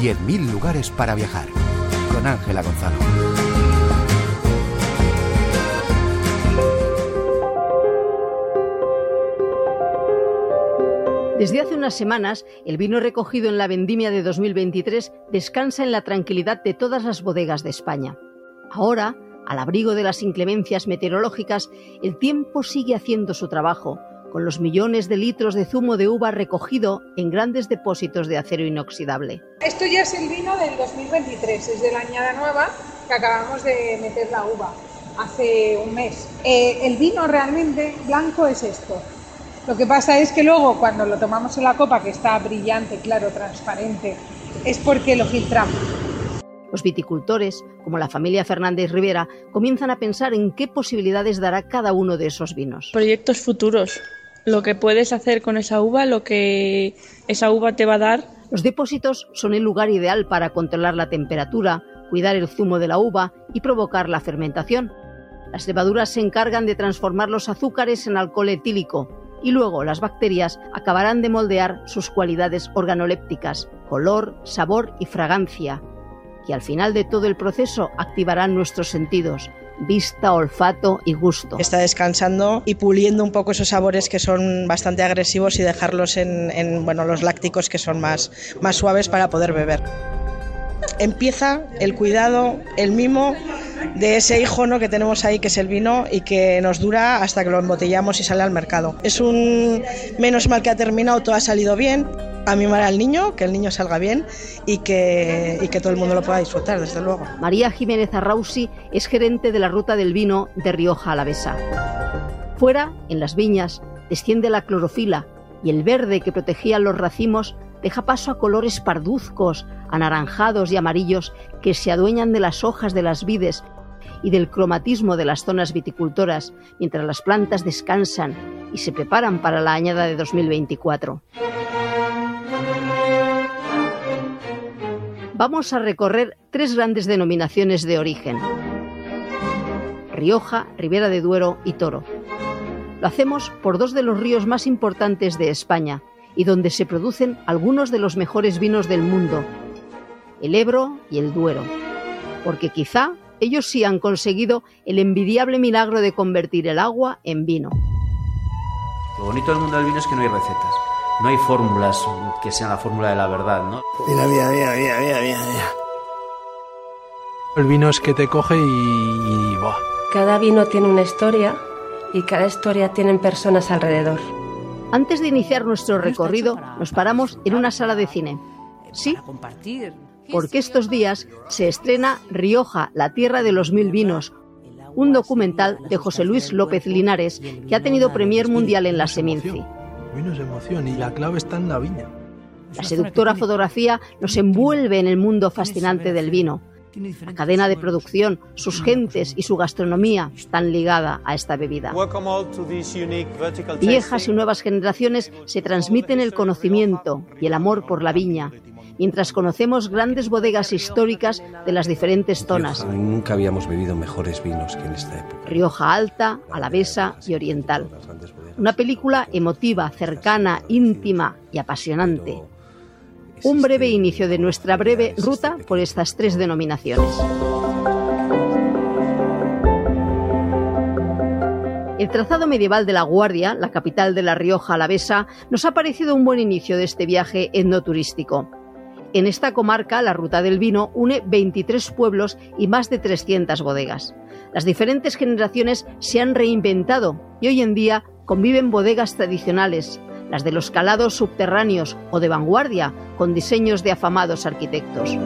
10.000 lugares para viajar. Con Ángela Gonzalo. Desde hace unas semanas, el vino recogido en la vendimia de 2023 descansa en la tranquilidad de todas las bodegas de España. Ahora, al abrigo de las inclemencias meteorológicas, el tiempo sigue haciendo su trabajo, con los millones de litros de zumo de uva recogido en grandes depósitos de acero inoxidable. Esto ya es el vino del 2023, es de la añada nueva que acabamos de meter la uva hace un mes. Eh, el vino realmente blanco es esto, lo que pasa es que luego cuando lo tomamos en la copa, que está brillante, claro, transparente, es porque lo filtramos. Los viticultores, como la familia Fernández Rivera, comienzan a pensar en qué posibilidades dará cada uno de esos vinos. Proyectos futuros, lo que puedes hacer con esa uva, lo que esa uva te va a dar. Los depósitos son el lugar ideal para controlar la temperatura, cuidar el zumo de la uva y provocar la fermentación. Las levaduras se encargan de transformar los azúcares en alcohol etílico, y luego las bacterias acabarán de moldear sus cualidades organolépticas, color, sabor y fragancia, que al final de todo el proceso activarán nuestros sentidos, vista, olfato y gusto. Está descansando y puliendo un poco esos sabores que son bastante agresivos y dejarlos en, bueno, los lácticos que son más, más suaves para poder beber. Empieza el cuidado, el mimo de ese hijo ¿no? que tenemos ahí, que es el vino, y que nos dura hasta que lo embotellamos y sale al mercado. Es un menos mal que ha terminado, todo ha salido bien. A mimar al niño, que el niño salga bien y que, y que todo el mundo lo pueda disfrutar, desde luego. María Jiménez Arrausi es gerente de la ruta del vino de Rioja Alavesa. Fuera, en las viñas, desciende la clorofila y el verde que protegía los racimos deja paso a colores parduzcos, anaranjados y amarillos que se adueñan de las hojas de las vides y del cromatismo de las zonas viticultoras, mientras las plantas descansan y se preparan para la añada de 2024. Vamos a recorrer tres grandes denominaciones de origen. Rioja, Ribera de Duero y Toro. Lo hacemos por dos de los ríos más importantes de España y donde se producen algunos de los mejores vinos del mundo, el Ebro y el Duero, porque quizá ellos sí han conseguido el envidiable milagro de convertir el agua en vino. Lo bonito del mundo del vino es que no hay recetas, no hay fórmulas que sean la fórmula de la verdad, ¿no? Mira, mira, mira, mira, mira, mira. El vino es que te coge y, y Cada vino tiene una historia y cada historia tienen personas alrededor. Antes de iniciar nuestro recorrido, nos paramos en una sala de cine. Sí, porque estos días se estrena Rioja, la tierra de los mil vinos, un documental de José Luis López Linares que ha tenido premier mundial en la Seminci. Emoción y la clave está en la viña. La seductora fotografía nos envuelve en el mundo fascinante del vino. La cadena de producción, sus gentes y su gastronomía están ligada a esta bebida. Viejas y nuevas generaciones se transmiten el conocimiento y el amor por la viña, mientras conocemos grandes bodegas históricas de las diferentes zonas. Nunca habíamos bebido mejores vinos que en esta época. Rioja Alta, Alavesa y Oriental. Una película emotiva, cercana, íntima y apasionante. Un breve inicio de nuestra breve ruta por estas tres denominaciones. El trazado medieval de La Guardia, la capital de La Rioja Alavesa, nos ha parecido un buen inicio de este viaje etnoturístico. En esta comarca, la Ruta del Vino une 23 pueblos y más de 300 bodegas. Las diferentes generaciones se han reinventado y hoy en día conviven bodegas tradicionales, las de los calados subterráneos o de vanguardia, con diseños de afamados arquitectos.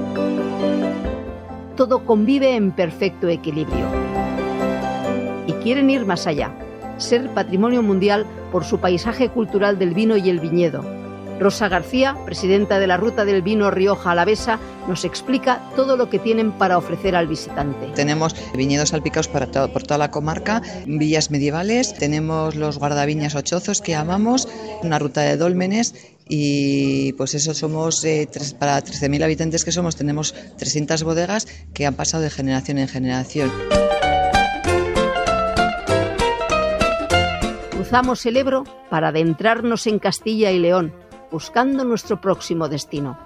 Todo convive en perfecto equilibrio. Y quieren ir más allá, ser patrimonio mundial por su paisaje cultural del vino y el viñedo, Rosa García, presidenta de la Ruta del Vino Rioja Alavesa, nos explica todo lo que tienen para ofrecer al visitante. Tenemos viñedos salpicados para por toda la comarca, villas medievales, tenemos los guardaviñas ochozos que amamos, una ruta de dólmenes y pues eso somos eh, para 13.000 habitantes que somos tenemos 300 bodegas que han pasado de generación en generación. Cruzamos el Ebro para adentrarnos en Castilla y León buscando nuestro próximo destino.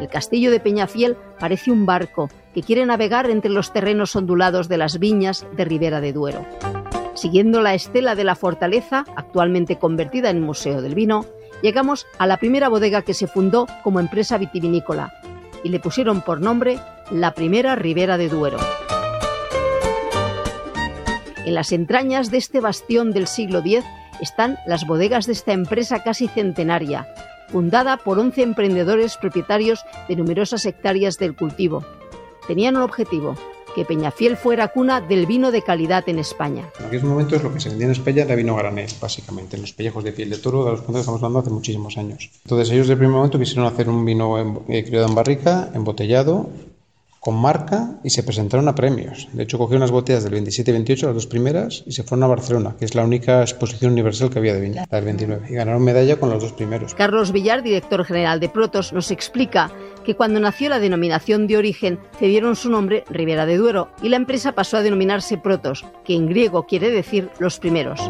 El castillo de Peñafiel parece un barco que quiere navegar entre los terrenos ondulados de las viñas de Ribera de Duero. Siguiendo la estela de la fortaleza, actualmente convertida en Museo del Vino, llegamos a la primera bodega que se fundó como empresa vitivinícola y le pusieron por nombre la primera Ribera de Duero. En las entrañas de este bastión del siglo X están las bodegas de esta empresa casi centenaria, fundada por 11 emprendedores propietarios de numerosas hectáreas del cultivo. Tenían un objetivo, que Peñafiel fuera cuna del vino de calidad en España. En aquellos momentos lo que se vendía en España era vino granel, básicamente, en los pellejos de piel de toro, de los cuales estamos hablando hace muchísimos años. Entonces ellos de primer momento quisieron hacer un vino eh, criado en barrica, embotellado, con marca y se presentaron a premios. De hecho, cogieron unas botellas del 27 y 28, las dos primeras, y se fueron a Barcelona, que es la única exposición universal que había de vino, la del 29, y ganaron medalla con los dos primeros. Carlos Villar, director general de Protos, nos explica que cuando nació la denominación de origen cedieron su nombre Ribera de Duero y la empresa pasó a denominarse Protos, que en griego quiere decir los primeros.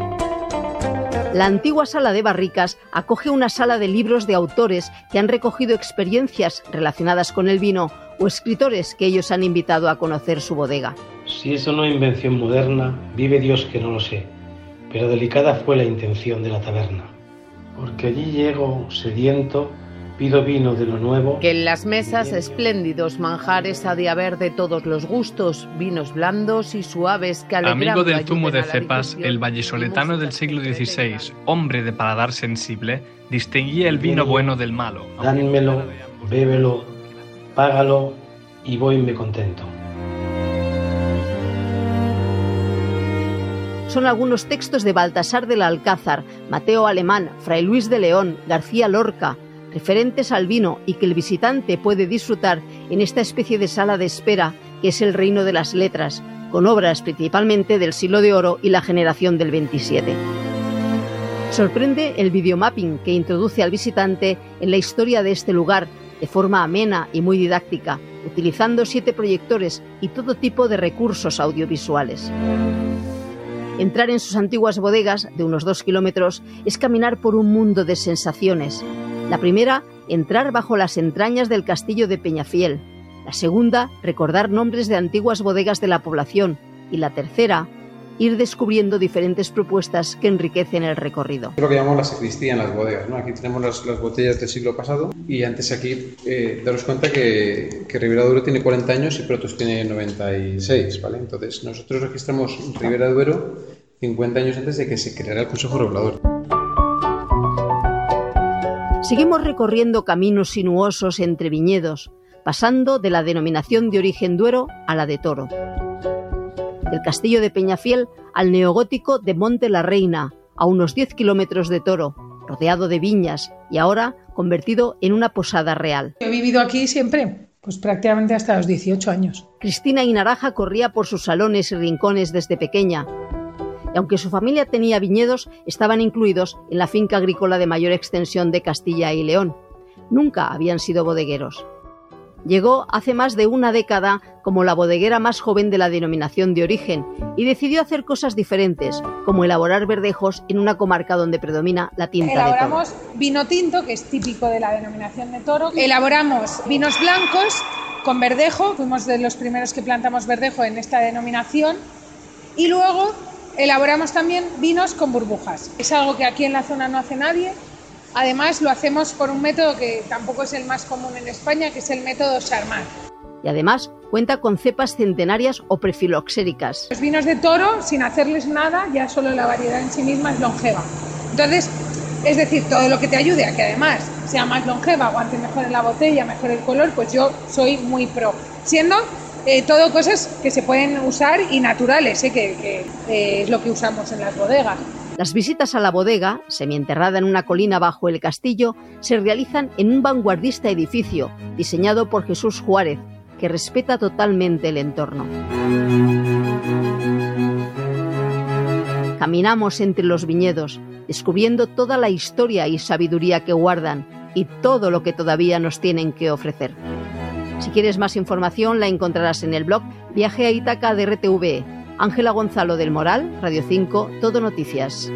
La antigua sala de barricas acoge una sala de libros de autores que han recogido experiencias relacionadas con el vino o escritores que ellos han invitado a conocer su bodega. Si es una invención moderna, vive Dios que no lo sé, pero delicada fue la intención de la taberna, porque allí llego sediento Pido vino de lo nuevo. Que en las mesas espléndidos manjares ha de haber de todos los gustos, vinos blandos y suaves que Amigo del zumo de cepas, el vallisoletano del siglo XVI, hombre de paladar sensible, distinguía el vino bueno del malo. Dánmelo, bébelo, págalo y voyme contento. son algunos textos de Baltasar del Alcázar, Mateo Alemán, Fray Luis de León, García Lorca, referentes al vino y que el visitante puede disfrutar en esta especie de sala de espera que es el reino de las letras, con obras principalmente del siglo de oro y la generación del 27. Sorprende el videomapping que introduce al visitante en la historia de este lugar de forma amena y muy didáctica, utilizando siete proyectores y todo tipo de recursos audiovisuales. Entrar en sus antiguas bodegas, de unos dos kilómetros, es caminar por un mundo de sensaciones, la primera, entrar bajo las entrañas del castillo de Peñafiel. La segunda, recordar nombres de antiguas bodegas de la población. Y la tercera, ir descubriendo diferentes propuestas que enriquecen el recorrido. Es lo que llamamos la sacristía en las bodegas. ¿no? Aquí tenemos las, botellas del siglo pasado y antes aquí eh, daros cuenta que, que Ribera Duero tiene 40 años y Protos tiene 96. ¿vale? Entonces nosotros registramos Ribera Duero 50 años antes de que se creara el Consejo Regulador. Seguimos recorriendo caminos sinuosos entre viñedos, pasando de la denominación de origen Duero a la de Toro. Del castillo de Peñafiel al neogótico de Monte la Reina, a unos 10 kilómetros de Toro, rodeado de viñas y ahora convertido en una posada real. He vivido aquí siempre, pues prácticamente hasta los 18 años. Cristina Inaraja corría por sus salones y rincones desde pequeña, y aunque su familia tenía viñedos, estaban incluidos en la finca agrícola de mayor extensión de Castilla y León. Nunca habían sido bodegueros. Llegó hace más de una década como la bodeguera más joven de la denominación de origen y decidió hacer cosas diferentes, como elaborar verdejos en una comarca donde predomina la tinta Elaboramos vino tinto, que es típico de la denominación de toro. Elaboramos vinos blancos con verdejo, fuimos de los primeros que plantamos verdejo en esta denominación. Y luego Elaboramos también vinos con burbujas. Es algo que aquí en la zona no hace nadie. Además, lo hacemos por un método que tampoco es el más común en España, que es el método Charmat. Y además cuenta con cepas centenarias o prefiloxéricas. Los vinos de toro, sin hacerles nada, ya solo la variedad en sí misma es longeva. Entonces, es decir, todo lo que te ayude a que además sea más longeva, aguante mejor en la botella, mejor el color, pues yo soy muy pro. Siendo eh, todo cosas que se pueden usar y naturales, eh, que, eh, es lo que usamos en las bodegas. Las visitas a la bodega, semienterrada en una colina bajo el castillo, se realizan en un vanguardista edificio diseñado por Jesús Juárez, que respeta totalmente el entorno. Caminamos entre los viñedos, descubriendo toda la historia y sabiduría que guardan y todo lo que todavía nos tienen que ofrecer. Si quieres más información la encontrarás en el blog Viaje a Ítaca de RTV. Ángela Gonzalo del Moral, Radio 5, Todo Noticias.